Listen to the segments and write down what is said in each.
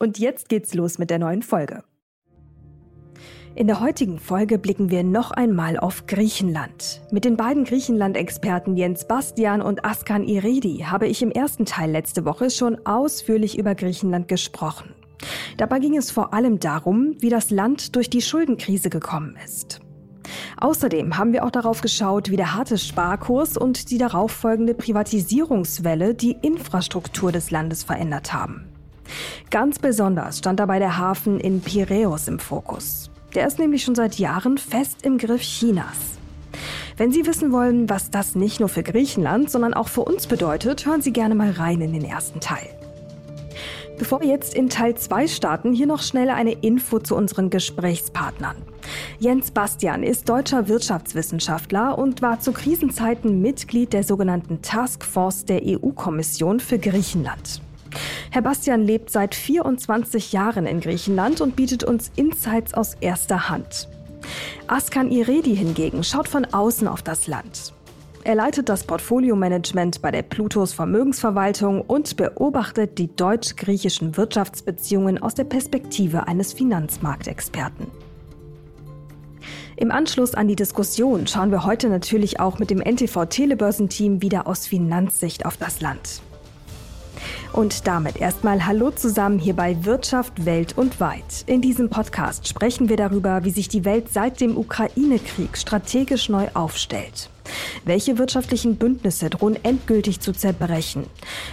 Und jetzt geht's los mit der neuen Folge. In der heutigen Folge blicken wir noch einmal auf Griechenland. Mit den beiden Griechenland-Experten Jens Bastian und Askan Iredi habe ich im ersten Teil letzte Woche schon ausführlich über Griechenland gesprochen. Dabei ging es vor allem darum, wie das Land durch die Schuldenkrise gekommen ist. Außerdem haben wir auch darauf geschaut, wie der harte Sparkurs und die darauffolgende Privatisierungswelle die Infrastruktur des Landes verändert haben. Ganz besonders stand dabei der Hafen in Piräus im Fokus. Der ist nämlich schon seit Jahren fest im Griff Chinas. Wenn Sie wissen wollen, was das nicht nur für Griechenland, sondern auch für uns bedeutet, hören Sie gerne mal rein in den ersten Teil. Bevor wir jetzt in Teil 2 starten, hier noch schnell eine Info zu unseren Gesprächspartnern. Jens Bastian ist deutscher Wirtschaftswissenschaftler und war zu Krisenzeiten Mitglied der sogenannten Task Force der EU-Kommission für Griechenland. Herr Bastian lebt seit 24 Jahren in Griechenland und bietet uns Insights aus erster Hand. Askan Iredi hingegen schaut von außen auf das Land. Er leitet das Portfolio-Management bei der Plutos Vermögensverwaltung und beobachtet die deutsch-griechischen Wirtschaftsbeziehungen aus der Perspektive eines Finanzmarktexperten. Im Anschluss an die Diskussion schauen wir heute natürlich auch mit dem NTV Telebörsenteam wieder aus Finanzsicht auf das Land. Und damit erstmal Hallo zusammen hier bei Wirtschaft Welt und Weit. In diesem Podcast sprechen wir darüber, wie sich die Welt seit dem Ukraine-Krieg strategisch neu aufstellt. Welche wirtschaftlichen Bündnisse drohen endgültig zu zerbrechen?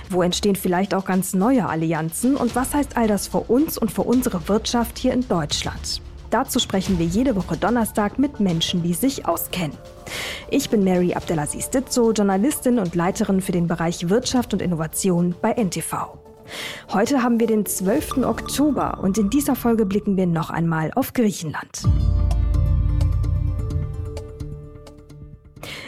Wo entstehen vielleicht auch ganz neue Allianzen? Und was heißt all das für uns und für unsere Wirtschaft hier in Deutschland? Dazu sprechen wir jede Woche Donnerstag mit Menschen, die sich auskennen. Ich bin Mary Abdelaziz Ditzo, Journalistin und Leiterin für den Bereich Wirtschaft und Innovation bei NTV. Heute haben wir den 12. Oktober und in dieser Folge blicken wir noch einmal auf Griechenland.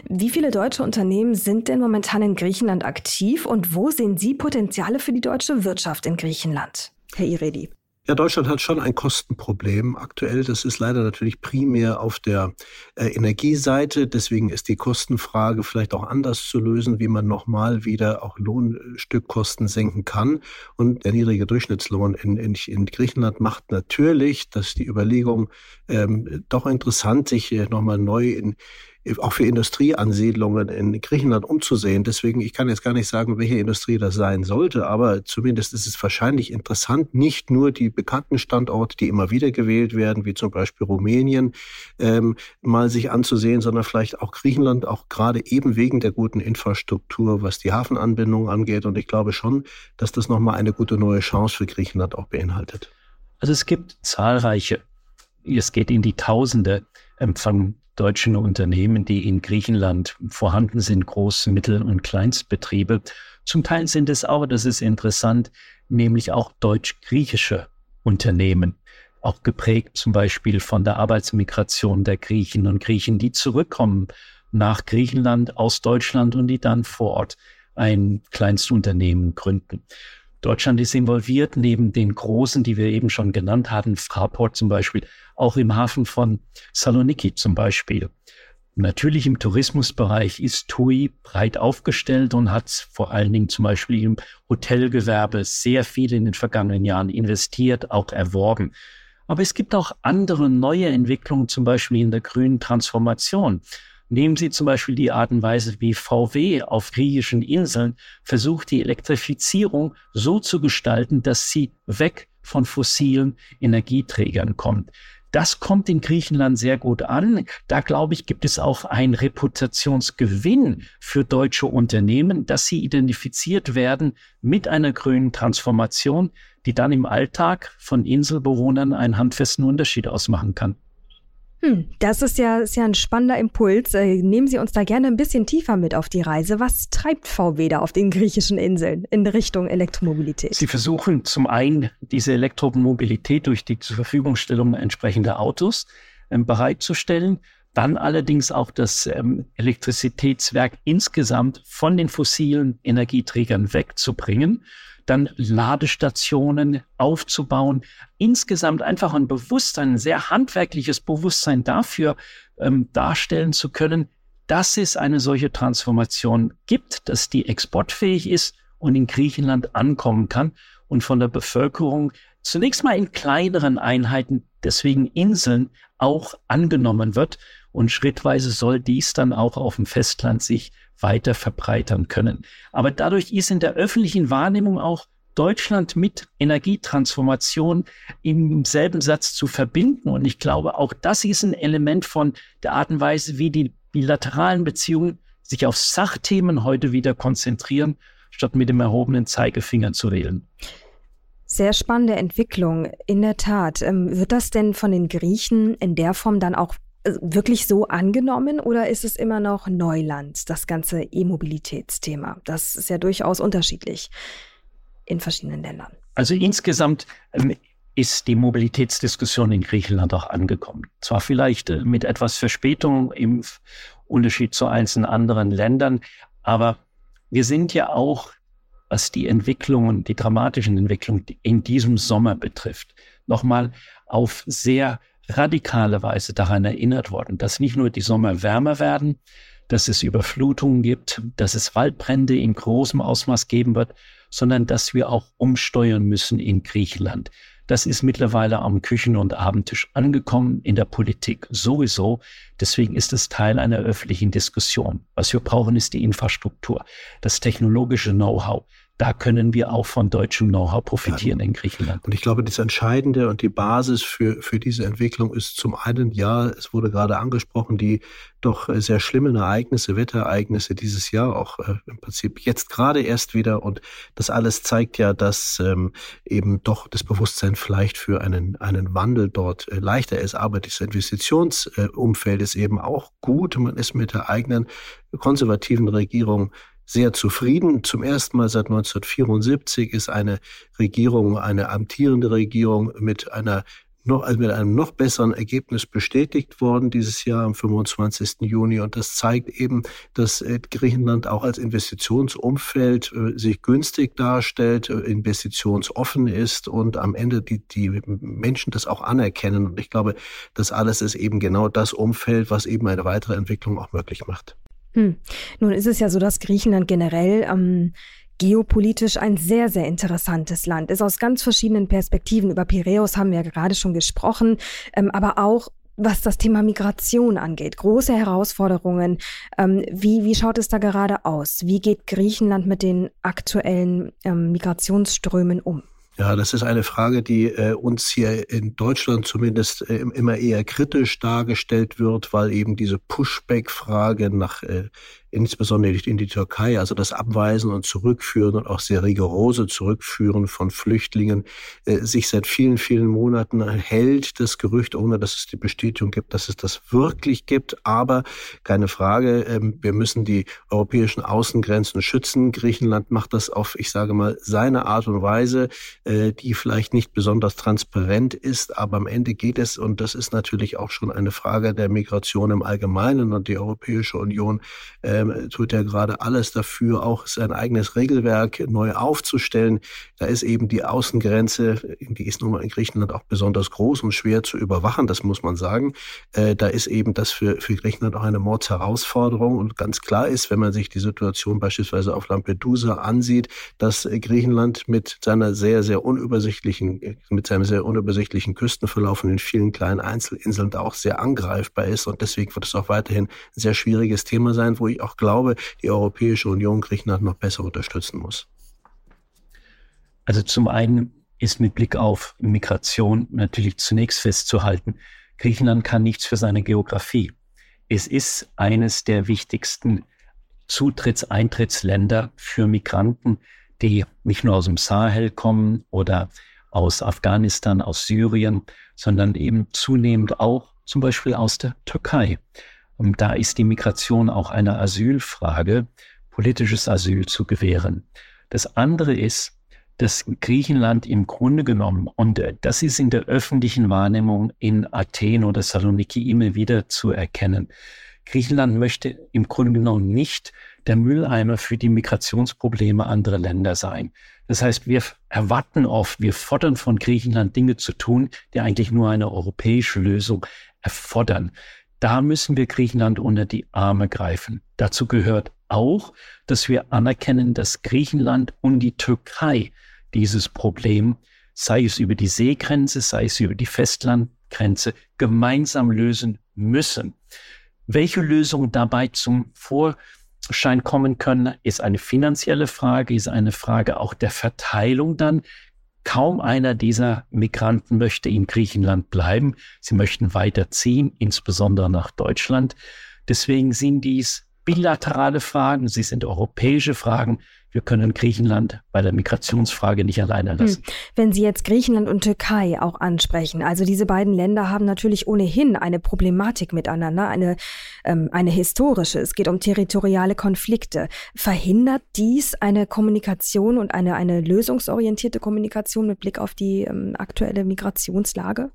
Wie viele deutsche Unternehmen sind denn momentan in Griechenland aktiv und wo sehen Sie Potenziale für die deutsche Wirtschaft in Griechenland? Herr Iredi. Ja, Deutschland hat schon ein Kostenproblem aktuell. Das ist leider natürlich primär auf der äh, Energieseite. Deswegen ist die Kostenfrage vielleicht auch anders zu lösen, wie man nochmal wieder auch Lohnstückkosten senken kann. Und der niedrige Durchschnittslohn in, in, in Griechenland macht natürlich, dass die Überlegung ähm, doch interessant, sich äh, nochmal neu in auch für Industrieansiedlungen in Griechenland umzusehen. Deswegen, ich kann jetzt gar nicht sagen, welche Industrie das sein sollte, aber zumindest ist es wahrscheinlich interessant, nicht nur die bekannten Standorte, die immer wieder gewählt werden, wie zum Beispiel Rumänien, ähm, mal sich anzusehen, sondern vielleicht auch Griechenland, auch gerade eben wegen der guten Infrastruktur, was die Hafenanbindung angeht. Und ich glaube schon, dass das nochmal eine gute neue Chance für Griechenland auch beinhaltet. Also es gibt zahlreiche, es geht in die Tausende Empfang deutschen Unternehmen, die in Griechenland vorhanden sind, Groß-, Mittel- und Kleinstbetriebe. Zum Teil sind es auch, das ist interessant, nämlich auch deutsch-griechische Unternehmen, auch geprägt zum Beispiel von der Arbeitsmigration der Griechen und Griechen, die zurückkommen nach Griechenland aus Deutschland und die dann vor Ort ein Kleinstunternehmen gründen. Deutschland ist involviert, neben den großen, die wir eben schon genannt hatten, Fraport zum Beispiel, auch im Hafen von Saloniki zum Beispiel. Natürlich im Tourismusbereich ist TUI breit aufgestellt und hat vor allen Dingen zum Beispiel im Hotelgewerbe sehr viel in den vergangenen Jahren investiert, auch erworben. Aber es gibt auch andere neue Entwicklungen, zum Beispiel in der grünen Transformation. Nehmen Sie zum Beispiel die Art und Weise, wie VW auf griechischen Inseln versucht, die Elektrifizierung so zu gestalten, dass sie weg von fossilen Energieträgern kommt. Das kommt in Griechenland sehr gut an. Da glaube ich, gibt es auch einen Reputationsgewinn für deutsche Unternehmen, dass sie identifiziert werden mit einer grünen Transformation, die dann im Alltag von Inselbewohnern einen handfesten Unterschied ausmachen kann. Hm, das ist ja, ist ja ein spannender Impuls. Äh, nehmen Sie uns da gerne ein bisschen tiefer mit auf die Reise. Was treibt VW da auf den griechischen Inseln in Richtung Elektromobilität? Sie versuchen zum einen diese Elektromobilität durch die zur Verfügungstellung entsprechender Autos ähm, bereitzustellen, dann allerdings auch das ähm, Elektrizitätswerk insgesamt von den fossilen Energieträgern wegzubringen dann Ladestationen aufzubauen, insgesamt einfach ein Bewusstsein, ein sehr handwerkliches Bewusstsein dafür ähm, darstellen zu können, dass es eine solche Transformation gibt, dass die exportfähig ist und in Griechenland ankommen kann und von der Bevölkerung zunächst mal in kleineren Einheiten, deswegen Inseln, auch angenommen wird. Und schrittweise soll dies dann auch auf dem Festland sich weiter verbreitern können. Aber dadurch ist in der öffentlichen Wahrnehmung auch Deutschland mit Energietransformation im selben Satz zu verbinden. Und ich glaube, auch das ist ein Element von der Art und Weise, wie die bilateralen Beziehungen sich auf Sachthemen heute wieder konzentrieren, statt mit dem erhobenen Zeigefinger zu wählen. Sehr spannende Entwicklung, in der Tat. Ähm, wird das denn von den Griechen in der Form dann auch wirklich so angenommen oder ist es immer noch Neuland, das ganze E-Mobilitätsthema? Das ist ja durchaus unterschiedlich in verschiedenen Ländern. Also insgesamt ähm, ist die Mobilitätsdiskussion in Griechenland auch angekommen. Zwar vielleicht äh, mit etwas Verspätung im Unterschied zu einzelnen anderen Ländern, aber wir sind ja auch, was die Entwicklungen, die dramatischen Entwicklungen in diesem Sommer betrifft, nochmal auf sehr radikale Weise daran erinnert worden, dass nicht nur die Sommer wärmer werden, dass es Überflutungen gibt, dass es Waldbrände in großem Ausmaß geben wird, sondern dass wir auch umsteuern müssen in Griechenland. Das ist mittlerweile am Küchen- und Abendtisch angekommen, in der Politik sowieso. Deswegen ist es Teil einer öffentlichen Diskussion. Was wir brauchen, ist die Infrastruktur, das technologische Know-how, da können wir auch von deutschem Know-how profitieren ja. in Griechenland. Und ich glaube, das Entscheidende und die Basis für, für diese Entwicklung ist zum einen, ja, es wurde gerade angesprochen, die doch sehr schlimmen Ereignisse, Wetterereignisse dieses Jahr, auch äh, im Prinzip jetzt gerade erst wieder. Und das alles zeigt ja, dass ähm, eben doch das Bewusstsein vielleicht für einen, einen Wandel dort äh, leichter ist. Aber das Investitionsumfeld äh, ist eben auch gut. Man ist mit der eigenen konservativen Regierung sehr zufrieden. Zum ersten Mal seit 1974 ist eine Regierung, eine amtierende Regierung mit einer noch, also mit einem noch besseren Ergebnis bestätigt worden dieses Jahr am 25. Juni. Und das zeigt eben, dass äh, Griechenland auch als Investitionsumfeld äh, sich günstig darstellt, äh, investitionsoffen ist und am Ende die, die Menschen das auch anerkennen. Und ich glaube, das alles ist eben genau das Umfeld, was eben eine weitere Entwicklung auch möglich macht. Hm. Nun ist es ja so, dass Griechenland generell ähm, geopolitisch ein sehr, sehr interessantes Land ist, aus ganz verschiedenen Perspektiven. Über Piräus haben wir ja gerade schon gesprochen, ähm, aber auch was das Thema Migration angeht. Große Herausforderungen. Ähm, wie, wie schaut es da gerade aus? Wie geht Griechenland mit den aktuellen ähm, Migrationsströmen um? Ja, das ist eine Frage, die äh, uns hier in Deutschland zumindest äh, immer eher kritisch dargestellt wird, weil eben diese Pushback-Frage nach äh, insbesondere in die Türkei, also das Abweisen und Zurückführen und auch sehr rigorose Zurückführen von Flüchtlingen, äh, sich seit vielen, vielen Monaten hält, das Gerücht, ohne dass es die Bestätigung gibt, dass es das wirklich gibt. Aber keine Frage, ähm, wir müssen die europäischen Außengrenzen schützen. Griechenland macht das auf, ich sage mal, seine Art und Weise, äh, die vielleicht nicht besonders transparent ist, aber am Ende geht es, und das ist natürlich auch schon eine Frage der Migration im Allgemeinen und die Europäische Union äh, ähm, tut er gerade alles dafür, auch sein eigenes Regelwerk neu aufzustellen. Da ist eben die Außengrenze, die ist nun mal in Griechenland auch besonders groß und schwer zu überwachen, das muss man sagen. Äh, da ist eben das für, für Griechenland auch eine Mordsherausforderung und ganz klar ist, wenn man sich die Situation beispielsweise auf Lampedusa ansieht, dass Griechenland mit seiner sehr, sehr unübersichtlichen, mit seinem sehr unübersichtlichen Küstenverlauf und den vielen kleinen Einzelinseln da auch sehr angreifbar ist und deswegen wird es auch weiterhin ein sehr schwieriges Thema sein, wo ich auch glaube, die Europäische Union Griechenland noch besser unterstützen muss? Also zum einen ist mit Blick auf Migration natürlich zunächst festzuhalten, Griechenland kann nichts für seine Geografie. Es ist eines der wichtigsten Zutritts-, Eintrittsländer für Migranten, die nicht nur aus dem Sahel kommen oder aus Afghanistan, aus Syrien, sondern eben zunehmend auch zum Beispiel aus der Türkei. Und da ist die Migration auch eine Asylfrage, politisches Asyl zu gewähren. Das andere ist, dass Griechenland im Grunde genommen, und äh, das ist in der öffentlichen Wahrnehmung in Athen oder Saloniki immer wieder zu erkennen, Griechenland möchte im Grunde genommen nicht der Mülleimer für die Migrationsprobleme anderer Länder sein. Das heißt, wir erwarten oft, wir fordern von Griechenland Dinge zu tun, die eigentlich nur eine europäische Lösung erfordern. Da müssen wir Griechenland unter die Arme greifen. Dazu gehört auch, dass wir anerkennen, dass Griechenland und die Türkei dieses Problem, sei es über die Seegrenze, sei es über die Festlandgrenze, gemeinsam lösen müssen. Welche Lösungen dabei zum Vorschein kommen können, ist eine finanzielle Frage, ist eine Frage auch der Verteilung dann. Kaum einer dieser Migranten möchte in Griechenland bleiben. Sie möchten weiterziehen, insbesondere nach Deutschland. Deswegen sind dies bilaterale Fragen, sie sind europäische Fragen. Wir können Griechenland bei der Migrationsfrage nicht alleine hm. lassen. Wenn Sie jetzt Griechenland und Türkei auch ansprechen, also diese beiden Länder haben natürlich ohnehin eine Problematik miteinander, eine, ähm, eine historische. Es geht um territoriale Konflikte. Verhindert dies eine Kommunikation und eine, eine lösungsorientierte Kommunikation mit Blick auf die ähm, aktuelle Migrationslage?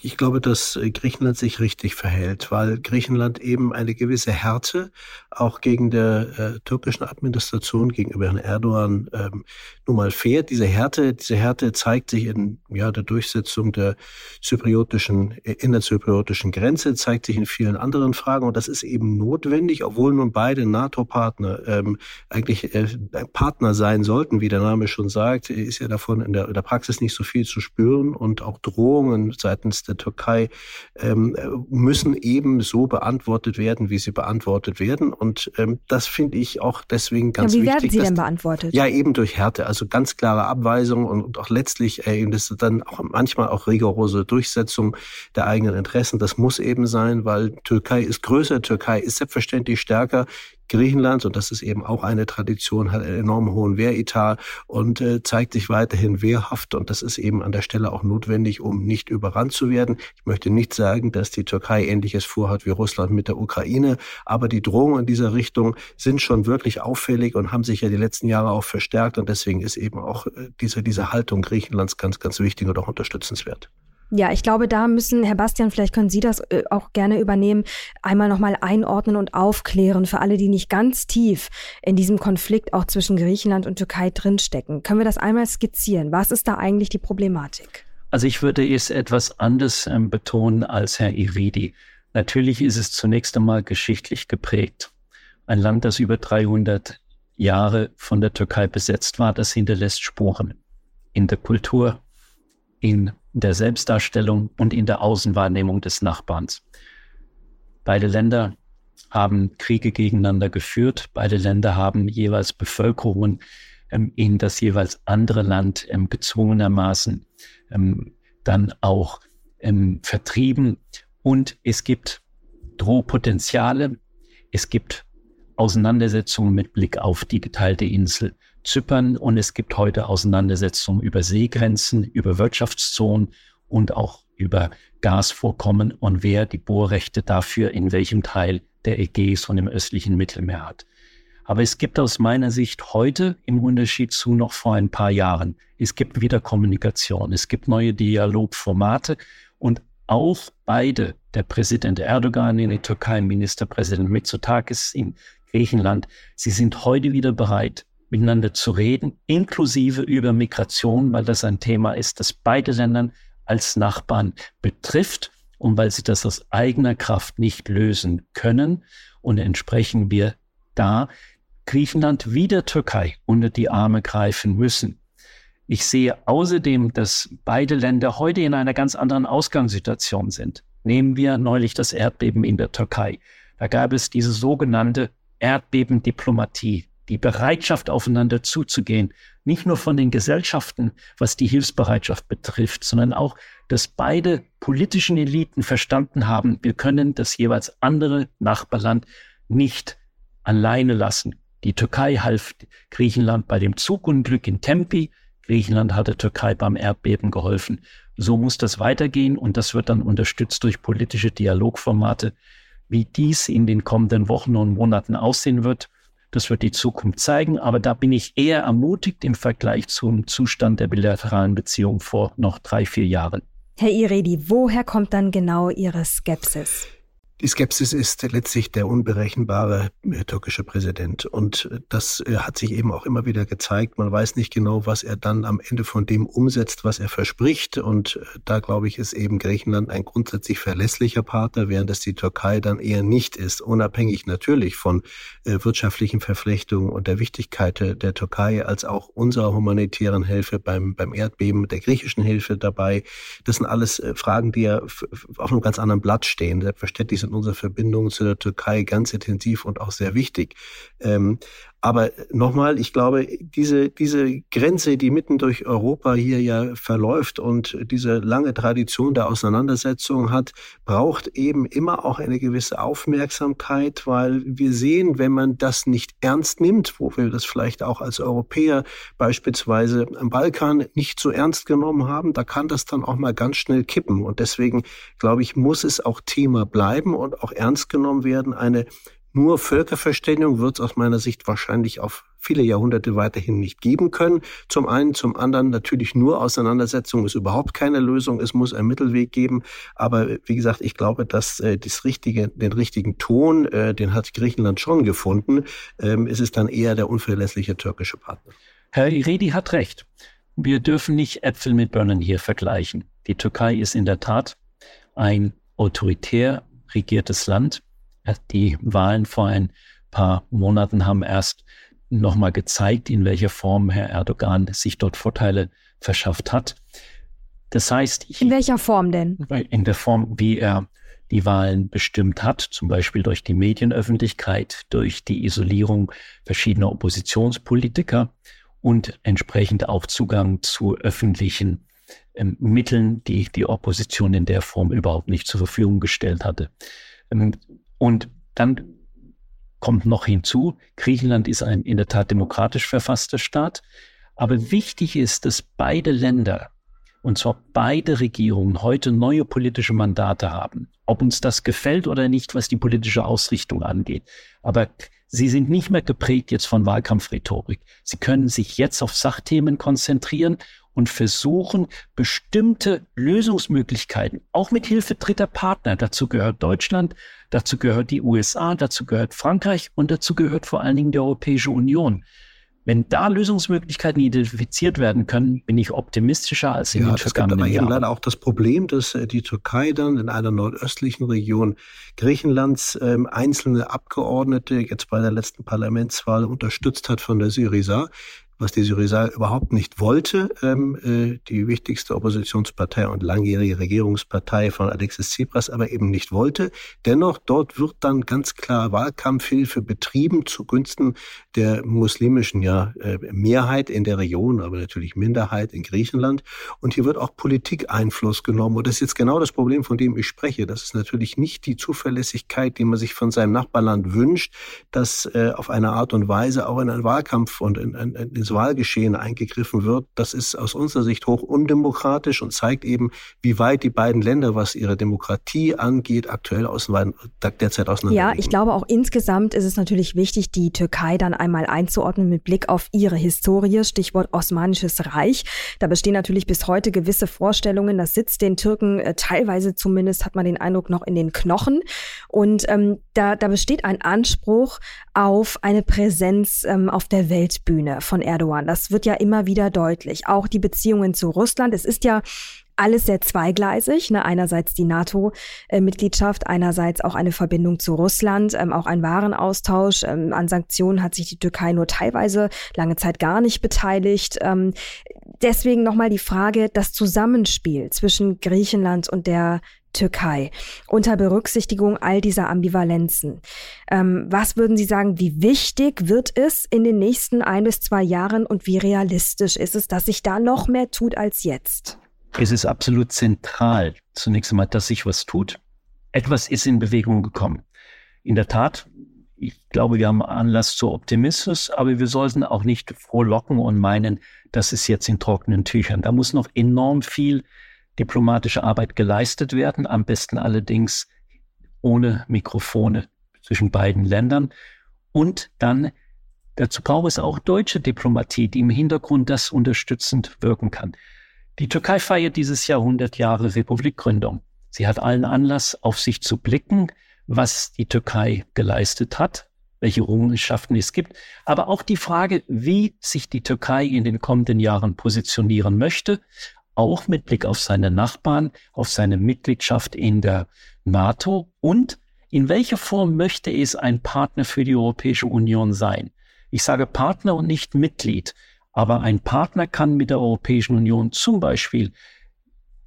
Ich glaube, dass äh, Griechenland sich richtig verhält, weil Griechenland eben eine gewisse Härte auch gegen der äh, türkischen Administration gegenüber Herrn Erdogan ähm, nun mal fährt. Diese Härte, diese Härte zeigt sich in ja, der Durchsetzung der zypriotischen, äh, innerzypriotischen Grenze, zeigt sich in vielen anderen Fragen. Und das ist eben notwendig, obwohl nun beide NATO-Partner ähm, eigentlich äh, Partner sein sollten, wie der Name schon sagt, ist ja davon in der, in der Praxis nicht so viel zu spüren. Und auch Drohungen seitens der Türkei ähm, müssen eben so beantwortet werden, wie sie beantwortet werden. Und ähm, das finde ich auch deswegen ganz ja, wie wichtig. Werden sie denn beantwortet? Ja, eben durch Härte. Also ganz klare Abweisungen und, und auch letztlich äh, das dann auch manchmal auch rigorose Durchsetzung der eigenen Interessen. Das muss eben sein, weil Türkei ist größer, Türkei ist selbstverständlich stärker. Griechenland, und das ist eben auch eine Tradition, hat einen enorm hohen Wehretat und äh, zeigt sich weiterhin wehrhaft. Und das ist eben an der Stelle auch notwendig, um nicht überrannt zu werden. Ich möchte nicht sagen, dass die Türkei ähnliches vorhat wie Russland mit der Ukraine, aber die Drohungen in dieser Richtung sind schon wirklich auffällig und haben sich ja die letzten Jahre auch verstärkt. Und deswegen ist eben auch äh, diese, diese Haltung Griechenlands ganz, ganz wichtig und auch unterstützenswert. Ja, ich glaube, da müssen, Herr Bastian, vielleicht können Sie das äh, auch gerne übernehmen, einmal nochmal einordnen und aufklären für alle, die nicht ganz tief in diesem Konflikt auch zwischen Griechenland und Türkei drinstecken. Können wir das einmal skizzieren? Was ist da eigentlich die Problematik? Also ich würde es etwas anders ähm, betonen als Herr Iridi. Natürlich ist es zunächst einmal geschichtlich geprägt. Ein Land, das über 300 Jahre von der Türkei besetzt war, das hinterlässt Spuren in der Kultur, in der Selbstdarstellung und in der Außenwahrnehmung des Nachbarns. Beide Länder haben Kriege gegeneinander geführt. Beide Länder haben jeweils Bevölkerungen ähm, in das jeweils andere Land ähm, gezwungenermaßen ähm, dann auch ähm, vertrieben. Und es gibt Drohpotenziale. Es gibt Auseinandersetzungen mit Blick auf die geteilte Insel Zypern und es gibt heute Auseinandersetzungen über Seegrenzen, über Wirtschaftszonen und auch über Gasvorkommen und wer die Bohrrechte dafür in welchem Teil der Ägäis und im östlichen Mittelmeer hat. Aber es gibt aus meiner Sicht heute im Unterschied zu noch vor ein paar Jahren, es gibt wieder Kommunikation, es gibt neue Dialogformate und auch beide, der Präsident Erdogan in der Türkei, Ministerpräsident Mitsotakis in Griechenland, sie sind heute wieder bereit, miteinander zu reden, inklusive über Migration, weil das ein Thema ist, das beide Länder als Nachbarn betrifft und weil sie das aus eigener Kraft nicht lösen können. Und entsprechend wir da Griechenland wie der Türkei unter die Arme greifen müssen. Ich sehe außerdem, dass beide Länder heute in einer ganz anderen Ausgangssituation sind. Nehmen wir neulich das Erdbeben in der Türkei. Da gab es diese sogenannte Erdbebendiplomatie die Bereitschaft, aufeinander zuzugehen, nicht nur von den Gesellschaften, was die Hilfsbereitschaft betrifft, sondern auch, dass beide politischen Eliten verstanden haben, wir können das jeweils andere Nachbarland nicht alleine lassen. Die Türkei half Griechenland bei dem Zugunglück in Tempi. Griechenland hat der Türkei beim Erdbeben geholfen. So muss das weitergehen und das wird dann unterstützt durch politische Dialogformate. Wie dies in den kommenden Wochen und Monaten aussehen wird, das wird die Zukunft zeigen. Aber da bin ich eher ermutigt im Vergleich zum Zustand der bilateralen Beziehung vor noch drei, vier Jahren. Herr Iredi, woher kommt dann genau Ihre Skepsis? Die Skepsis ist letztlich der unberechenbare äh, türkische Präsident. Und äh, das äh, hat sich eben auch immer wieder gezeigt. Man weiß nicht genau, was er dann am Ende von dem umsetzt, was er verspricht. Und da, glaube ich, ist eben Griechenland ein grundsätzlich verlässlicher Partner, während es die Türkei dann eher nicht ist. Unabhängig natürlich von wirtschaftlichen Verflechtungen und der Wichtigkeit der Türkei als auch unserer humanitären Hilfe beim, beim Erdbeben, der griechischen Hilfe dabei. Das sind alles Fragen, die ja auf einem ganz anderen Blatt stehen. Selbstverständlich sind unsere Verbindungen zu der Türkei ganz intensiv und auch sehr wichtig. Ähm, aber nochmal, ich glaube, diese, diese Grenze, die mitten durch Europa hier ja verläuft und diese lange Tradition der Auseinandersetzung hat, braucht eben immer auch eine gewisse Aufmerksamkeit, weil wir sehen, wenn man das nicht ernst nimmt, wo wir das vielleicht auch als Europäer beispielsweise am Balkan nicht so ernst genommen haben, da kann das dann auch mal ganz schnell kippen. Und deswegen, glaube ich, muss es auch Thema bleiben und auch ernst genommen werden, eine nur Völkerverständigung wird es aus meiner Sicht wahrscheinlich auf viele Jahrhunderte weiterhin nicht geben können. Zum einen, zum anderen natürlich nur Auseinandersetzung ist überhaupt keine Lösung. Es muss einen Mittelweg geben. Aber wie gesagt, ich glaube, dass äh, das richtige, den richtigen Ton, äh, den hat Griechenland schon gefunden. Ähm, es ist dann eher der unverlässliche türkische Partner. Herr Iredi hat recht. Wir dürfen nicht Äpfel mit Birnen hier vergleichen. Die Türkei ist in der Tat ein autoritär regiertes Land die Wahlen vor ein paar Monaten haben erst nochmal gezeigt, in welcher Form Herr Erdogan sich dort Vorteile verschafft hat. Das heißt, ich, in welcher Form denn? In der Form, wie er die Wahlen bestimmt hat, zum Beispiel durch die Medienöffentlichkeit, durch die Isolierung verschiedener Oppositionspolitiker und entsprechend auch Zugang zu öffentlichen ähm, Mitteln, die die Opposition in der Form überhaupt nicht zur Verfügung gestellt hatte. Ähm, und dann kommt noch hinzu, Griechenland ist ein in der Tat demokratisch verfasster Staat. Aber wichtig ist, dass beide Länder, und zwar beide Regierungen, heute neue politische Mandate haben. Ob uns das gefällt oder nicht, was die politische Ausrichtung angeht. Aber sie sind nicht mehr geprägt jetzt von Wahlkampfrhetorik. Sie können sich jetzt auf Sachthemen konzentrieren und versuchen, bestimmte Lösungsmöglichkeiten, auch mit Hilfe dritter Partner, dazu gehört Deutschland, dazu gehört die USA, dazu gehört Frankreich und dazu gehört vor allen Dingen die Europäische Union. Wenn da Lösungsmöglichkeiten identifiziert werden können, bin ich optimistischer als in ja, den vergangenen Jahren. Es gibt aber leider auch das Problem, dass äh, die Türkei dann in einer nordöstlichen Region Griechenlands ähm, einzelne Abgeordnete jetzt bei der letzten Parlamentswahl unterstützt hat von der Syriza, was die Syriza überhaupt nicht wollte. Ähm, äh, die wichtigste Oppositionspartei und langjährige Regierungspartei von Alexis Tsipras aber eben nicht wollte. Dennoch, dort wird dann ganz klar Wahlkampfhilfe betrieben zugunsten der muslimischen ja, äh, Mehrheit in der Region, aber natürlich Minderheit in Griechenland. Und hier wird auch Politik Einfluss genommen. Und das ist jetzt genau das Problem, von dem ich spreche. Das ist natürlich nicht die Zuverlässigkeit, die man sich von seinem Nachbarland wünscht, dass äh, auf eine Art und Weise auch in einen Wahlkampf und in, in, in ins Wahlgeschehen eingegriffen wird, das ist aus unserer Sicht hoch undemokratisch und zeigt eben, wie weit die beiden Länder, was ihre Demokratie angeht, aktuell aus, derzeit auseinander. Ja, ich glaube auch insgesamt ist es natürlich wichtig, die Türkei dann einmal einzuordnen mit Blick auf ihre Historie, Stichwort Osmanisches Reich. Da bestehen natürlich bis heute gewisse Vorstellungen, das sitzt den Türken äh, teilweise zumindest, hat man den Eindruck, noch in den Knochen. Und ähm, da, da besteht ein Anspruch auf eine Präsenz ähm, auf der Weltbühne von Erdogan. Das wird ja immer wieder deutlich. Auch die Beziehungen zu Russland. Es ist ja alles sehr zweigleisig. Ne? Einerseits die NATO-Mitgliedschaft, einerseits auch eine Verbindung zu Russland, ähm, auch ein Warenaustausch. Ähm, an Sanktionen hat sich die Türkei nur teilweise lange Zeit gar nicht beteiligt. Ähm, deswegen nochmal die Frage, das Zusammenspiel zwischen Griechenland und der Türkei unter Berücksichtigung all dieser Ambivalenzen. Ähm, was würden Sie sagen, wie wichtig wird es in den nächsten ein bis zwei Jahren und wie realistisch ist es, dass sich da noch mehr tut als jetzt? Es ist absolut zentral, zunächst einmal, dass sich was tut. Etwas ist in Bewegung gekommen. In der Tat, ich glaube, wir haben Anlass zu Optimismus, aber wir sollten auch nicht frohlocken und meinen, das ist jetzt in trockenen Tüchern. Da muss noch enorm viel diplomatische Arbeit geleistet werden, am besten allerdings ohne Mikrofone zwischen beiden Ländern. Und dann, dazu braucht es auch deutsche Diplomatie, die im Hintergrund das unterstützend wirken kann. Die Türkei feiert dieses Jahr 100 Jahre Republikgründung. Sie hat allen Anlass, auf sich zu blicken, was die Türkei geleistet hat, welche Errungenschaften es gibt, aber auch die Frage, wie sich die Türkei in den kommenden Jahren positionieren möchte, auch mit Blick auf seine Nachbarn, auf seine Mitgliedschaft in der NATO und in welcher Form möchte es ein Partner für die Europäische Union sein? Ich sage Partner und nicht Mitglied, aber ein Partner kann mit der Europäischen Union zum Beispiel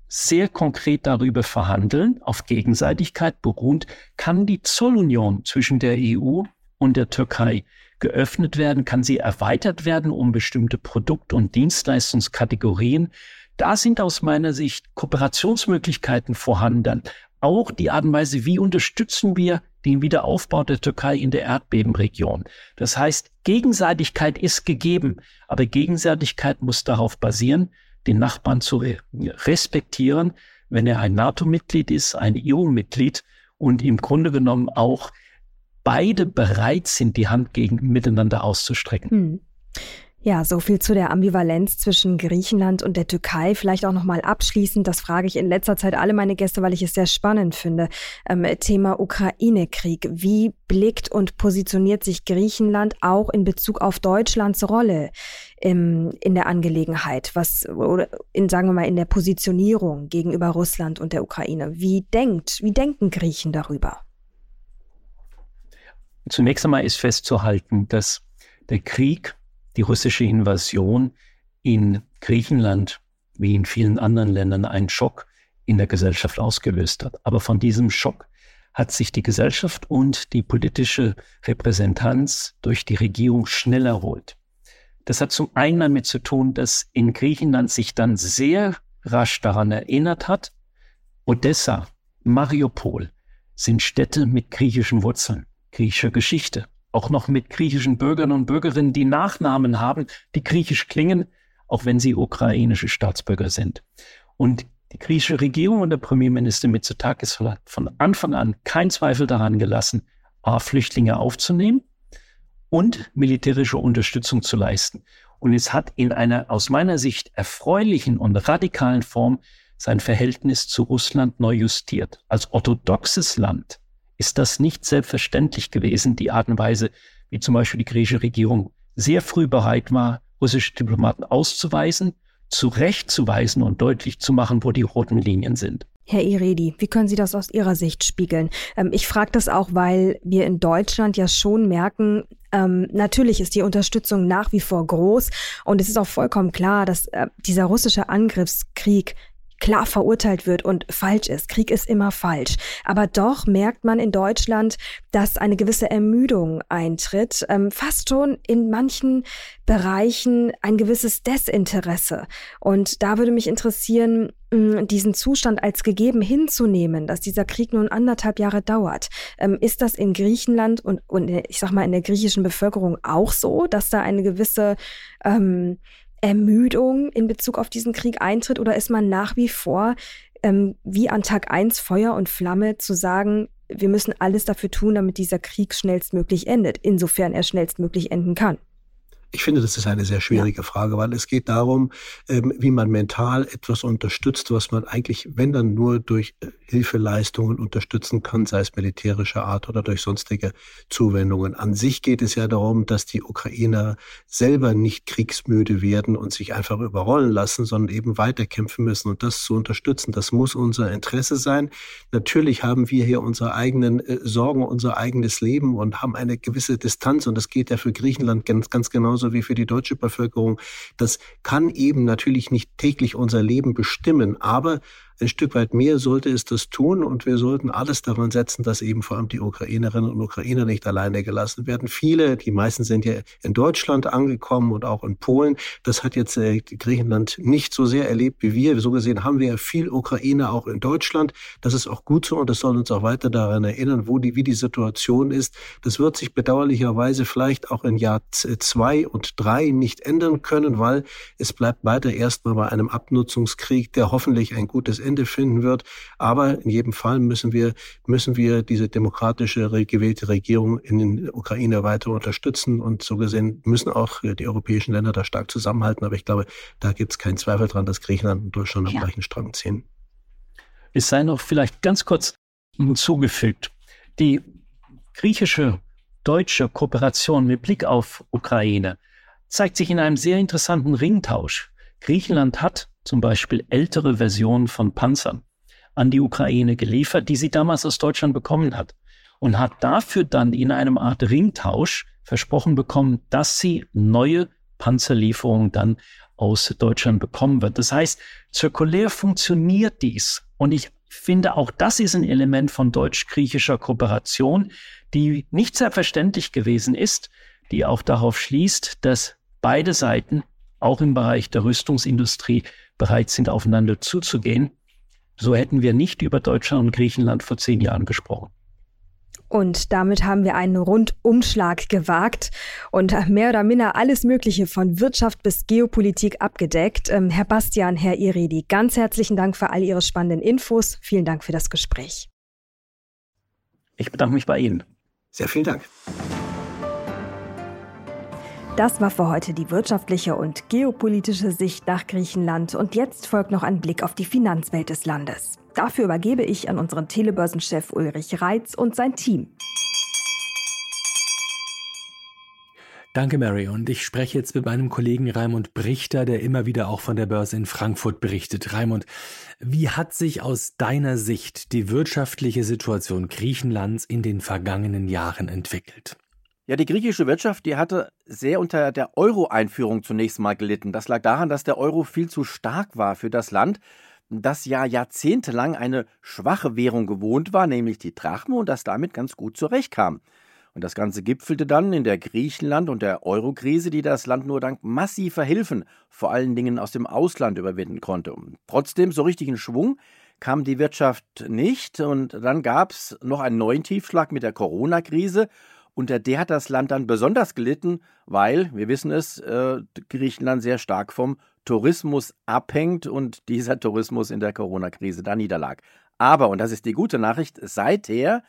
sehr konkret darüber verhandeln, auf Gegenseitigkeit beruhend, kann die Zollunion zwischen der EU und der Türkei geöffnet werden, kann sie erweitert werden um bestimmte Produkt- und Dienstleistungskategorien. Da sind aus meiner Sicht Kooperationsmöglichkeiten vorhanden. Auch die Art und Weise, wie unterstützen wir den Wiederaufbau der Türkei in der Erdbebenregion. Das heißt, Gegenseitigkeit ist gegeben, aber Gegenseitigkeit muss darauf basieren, den Nachbarn zu respektieren, wenn er ein NATO-Mitglied ist, ein EU-Mitglied und im Grunde genommen auch beide bereit sind, die Hand gegen miteinander auszustrecken. Hm. Ja, so viel zu der Ambivalenz zwischen Griechenland und der Türkei. Vielleicht auch nochmal abschließend, das frage ich in letzter Zeit alle meine Gäste, weil ich es sehr spannend finde. Ähm, Thema Ukraine-Krieg. Wie blickt und positioniert sich Griechenland auch in Bezug auf Deutschlands Rolle im, in der Angelegenheit? Was, oder in, sagen wir mal, in der Positionierung gegenüber Russland und der Ukraine? Wie denkt, wie denken Griechen darüber? Zunächst einmal ist festzuhalten, dass der Krieg die russische Invasion in Griechenland wie in vielen anderen Ländern einen Schock in der Gesellschaft ausgelöst hat. Aber von diesem Schock hat sich die Gesellschaft und die politische Repräsentanz durch die Regierung schnell erholt. Das hat zum einen damit zu tun, dass in Griechenland sich dann sehr rasch daran erinnert hat, Odessa, Mariupol sind Städte mit griechischen Wurzeln, griechischer Geschichte auch noch mit griechischen Bürgern und Bürgerinnen, die Nachnamen haben, die griechisch klingen, auch wenn sie ukrainische Staatsbürger sind. Und die griechische Regierung und der Premierminister Mitsotakis hat von Anfang an keinen Zweifel daran gelassen, A, Flüchtlinge aufzunehmen und militärische Unterstützung zu leisten. Und es hat in einer aus meiner Sicht erfreulichen und radikalen Form sein Verhältnis zu Russland neu justiert. Als orthodoxes Land ist das nicht selbstverständlich gewesen, die Art und Weise, wie zum Beispiel die griechische Regierung sehr früh bereit war, russische Diplomaten auszuweisen, zurechtzuweisen und deutlich zu machen, wo die roten Linien sind. Herr Iredi, wie können Sie das aus Ihrer Sicht spiegeln? Ähm, ich frage das auch, weil wir in Deutschland ja schon merken, ähm, natürlich ist die Unterstützung nach wie vor groß und es ist auch vollkommen klar, dass äh, dieser russische Angriffskrieg klar verurteilt wird und falsch ist. Krieg ist immer falsch. Aber doch merkt man in Deutschland, dass eine gewisse Ermüdung eintritt, ähm, fast schon in manchen Bereichen ein gewisses Desinteresse. Und da würde mich interessieren, mh, diesen Zustand als gegeben hinzunehmen, dass dieser Krieg nun anderthalb Jahre dauert. Ähm, ist das in Griechenland und, und ich sag mal in der griechischen Bevölkerung auch so, dass da eine gewisse ähm, Ermüdung in Bezug auf diesen Krieg eintritt oder ist man nach wie vor ähm, wie an Tag eins Feuer und Flamme zu sagen, wir müssen alles dafür tun, damit dieser Krieg schnellstmöglich endet, insofern er schnellstmöglich enden kann? Ich finde, das ist eine sehr schwierige. Frage, weil es geht darum, ähm, wie man mental etwas unterstützt, was man eigentlich, wenn dann nur durch äh, Hilfeleistungen unterstützen kann, sei es militärischer Art oder durch sonstige Zuwendungen. An sich geht es ja darum, dass die Ukrainer selber nicht kriegsmüde werden und sich einfach überrollen lassen, sondern eben weiterkämpfen müssen und das zu unterstützen. Das muss unser Interesse sein. Natürlich haben wir hier unsere eigenen äh, Sorgen, unser eigenes Leben und haben eine gewisse Distanz und das geht ja für Griechenland ganz, ganz genau genauso wie für die deutsche Bevölkerung. Das kann eben natürlich nicht täglich unser Leben bestimmen, aber Ein Stück weit mehr sollte es das tun und wir sollten alles daran setzen, dass eben vor allem die Ukrainerinnen und Ukrainer nicht alleine gelassen werden. Viele, die meisten sind ja in Deutschland angekommen und auch in Polen. Das hat jetzt äh, Griechenland nicht so sehr erlebt wie wir. So gesehen haben wir ja viel Ukrainer auch in Deutschland. Das ist auch gut so und das soll uns auch weiter daran erinnern, wo die, wie die Situation ist. Das wird sich bedauerlicherweise vielleicht auch in Jahr zwei und drei nicht ändern können, weil es bleibt weiter erstmal bei einem Abnutzungskrieg, der hoffentlich ein gutes Ende finden wird. Aber in jedem Fall müssen wir, müssen wir diese demokratische gewählte Regierung in den Ukraine weiter unterstützen. Und so gesehen müssen auch die europäischen Länder da stark zusammenhalten. Aber ich glaube, da gibt es keinen Zweifel dran, dass Griechenland und Deutschland am ja. gleichen Strang ziehen. Es sei noch vielleicht ganz kurz hinzugefügt. Die griechische deutsche Kooperation mit Blick auf Ukraine zeigt sich in einem sehr interessanten Ringtausch. Griechenland hat zum Beispiel ältere Versionen von Panzern an die Ukraine geliefert, die sie damals aus Deutschland bekommen hat und hat dafür dann in einem Art Ringtausch versprochen bekommen, dass sie neue Panzerlieferungen dann aus Deutschland bekommen wird. Das heißt, zirkulär funktioniert dies. Und ich finde, auch das ist ein Element von deutsch-griechischer Kooperation, die nicht selbstverständlich gewesen ist, die auch darauf schließt, dass beide Seiten auch im Bereich der Rüstungsindustrie bereit sind, aufeinander zuzugehen. So hätten wir nicht über Deutschland und Griechenland vor zehn Jahren gesprochen. Und damit haben wir einen Rundumschlag gewagt und mehr oder minder alles Mögliche von Wirtschaft bis Geopolitik abgedeckt. Ähm, Herr Bastian, Herr Iredi, ganz herzlichen Dank für all Ihre spannenden Infos. Vielen Dank für das Gespräch. Ich bedanke mich bei Ihnen. Sehr vielen Dank. Das war für heute die wirtschaftliche und geopolitische Sicht nach Griechenland und jetzt folgt noch ein Blick auf die Finanzwelt des Landes. Dafür übergebe ich an unseren Telebörsenchef Ulrich Reitz und sein Team. Danke, Mary. Und ich spreche jetzt mit meinem Kollegen Raimund Brichter, der immer wieder auch von der Börse in Frankfurt berichtet. Raimund, wie hat sich aus deiner Sicht die wirtschaftliche Situation Griechenlands in den vergangenen Jahren entwickelt? Ja, die griechische Wirtschaft, die hatte sehr unter der Euro-Einführung zunächst mal gelitten. Das lag daran, dass der Euro viel zu stark war für das Land, das ja jahrzehntelang eine schwache Währung gewohnt war, nämlich die Drachme, und das damit ganz gut zurechtkam. Und das Ganze gipfelte dann in der Griechenland- und der Euro-Krise, die das Land nur dank massiver Hilfen, vor allen Dingen aus dem Ausland, überwinden konnte. Und trotzdem, so richtig in Schwung kam die Wirtschaft nicht. Und dann gab es noch einen neuen Tiefschlag mit der Corona-Krise. Unter der hat das Land dann besonders gelitten, weil, wir wissen es, äh, Griechenland sehr stark vom Tourismus abhängt und dieser Tourismus in der Corona-Krise da niederlag. Aber, und das ist die gute Nachricht, seither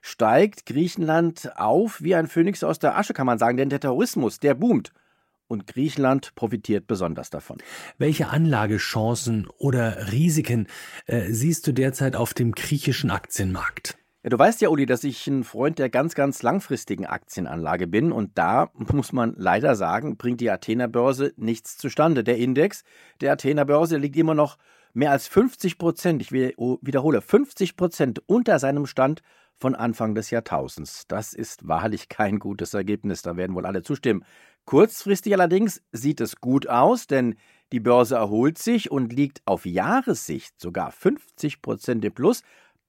steigt Griechenland auf wie ein Phönix aus der Asche, kann man sagen, denn der Tourismus, der boomt. Und Griechenland profitiert besonders davon. Welche Anlagechancen oder Risiken äh, siehst du derzeit auf dem griechischen Aktienmarkt? Ja, du weißt ja, Uli, dass ich ein Freund der ganz, ganz langfristigen Aktienanlage bin. Und da muss man leider sagen, bringt die Athener Börse nichts zustande. Der Index der Athener Börse liegt immer noch mehr als 50 Prozent, ich wiederhole, 50 Prozent unter seinem Stand von Anfang des Jahrtausends. Das ist wahrlich kein gutes Ergebnis, da werden wohl alle zustimmen. Kurzfristig allerdings sieht es gut aus, denn die Börse erholt sich und liegt auf Jahressicht sogar 50 Prozent im Plus.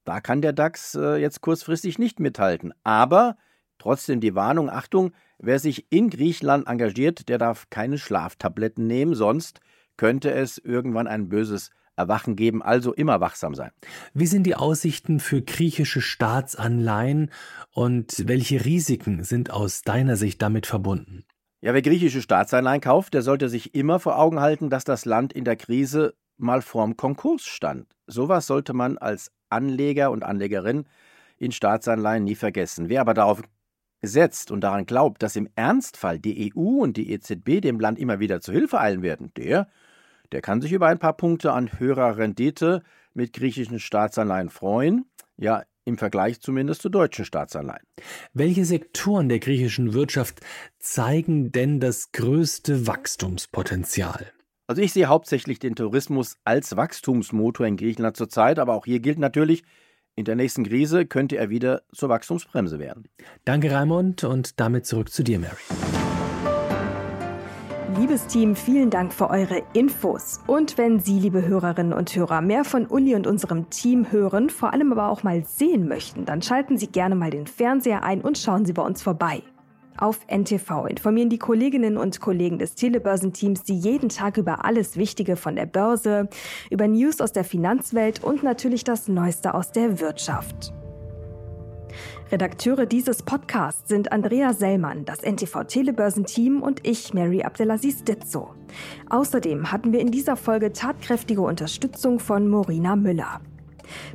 Da kann der DAX äh, jetzt kurzfristig nicht mithalten. Aber trotzdem die Warnung, Achtung, wer sich in Griechenland engagiert, der darf keine Schlaftabletten nehmen, sonst könnte es irgendwann ein böses Erwachen geben, also immer wachsam sein. Wie sind die Aussichten für griechische Staatsanleihen und welche Risiken sind aus deiner Sicht damit verbunden? Ja, wer griechische Staatsanleihen kauft, der sollte sich immer vor Augen halten, dass das Land in der Krise mal vorm Konkurs stand. Sowas sollte man als Anleger und Anlegerin in Staatsanleihen nie vergessen. Wer aber darauf setzt und daran glaubt, dass im Ernstfall die EU und die EZB dem Land immer wieder zu Hilfe eilen werden, der, der kann sich über ein paar Punkte an höherer Rendite mit griechischen Staatsanleihen freuen. Ja, im Vergleich zumindest zu deutschen Staatsanleihen. Welche Sektoren der griechischen Wirtschaft zeigen denn das größte Wachstumspotenzial? Also ich sehe hauptsächlich den Tourismus als Wachstumsmotor in Griechenland zurzeit, aber auch hier gilt natürlich, in der nächsten Krise könnte er wieder zur Wachstumsbremse werden. Danke, Raimund, und damit zurück zu dir, Mary. liebes Team, vielen Dank für eure Infos. Und wenn Sie, liebe Hörerinnen und Hörer, mehr von Uli und unserem Team hören, vor allem aber auch mal sehen möchten, dann schalten Sie gerne mal den Fernseher ein und schauen Sie bei uns vorbei. Auf NTV informieren die Kolleginnen und Kollegen des Telebörsenteams Sie jeden Tag über alles Wichtige von der Börse, über News aus der Finanzwelt und natürlich das Neueste aus der Wirtschaft. Redakteure dieses Podcasts sind Andrea Sellmann, das NTV Telebörsenteam und ich, Mary Abdelaziz Ditzo. Außerdem hatten wir in dieser Folge tatkräftige Unterstützung von Morina Müller.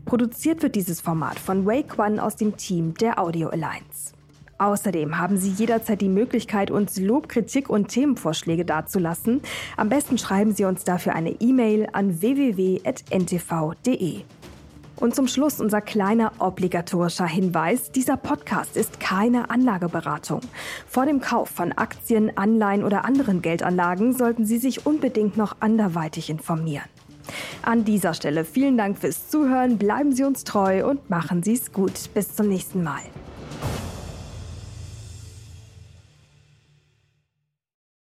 Produziert wird dieses Format von Wake One aus dem Team der Audio Alliance. Außerdem haben Sie jederzeit die Möglichkeit, uns Lob, Kritik und Themenvorschläge dazulassen. Am besten schreiben Sie uns dafür eine E-Mail an www.ntv.de. Und zum Schluss unser kleiner obligatorischer Hinweis. Dieser Podcast ist keine Anlageberatung. Vor dem Kauf von Aktien, Anleihen oder anderen Geldanlagen sollten Sie sich unbedingt noch anderweitig informieren. An dieser Stelle vielen Dank fürs Zuhören, bleiben Sie uns treu und machen Sie es gut. Bis zum nächsten Mal.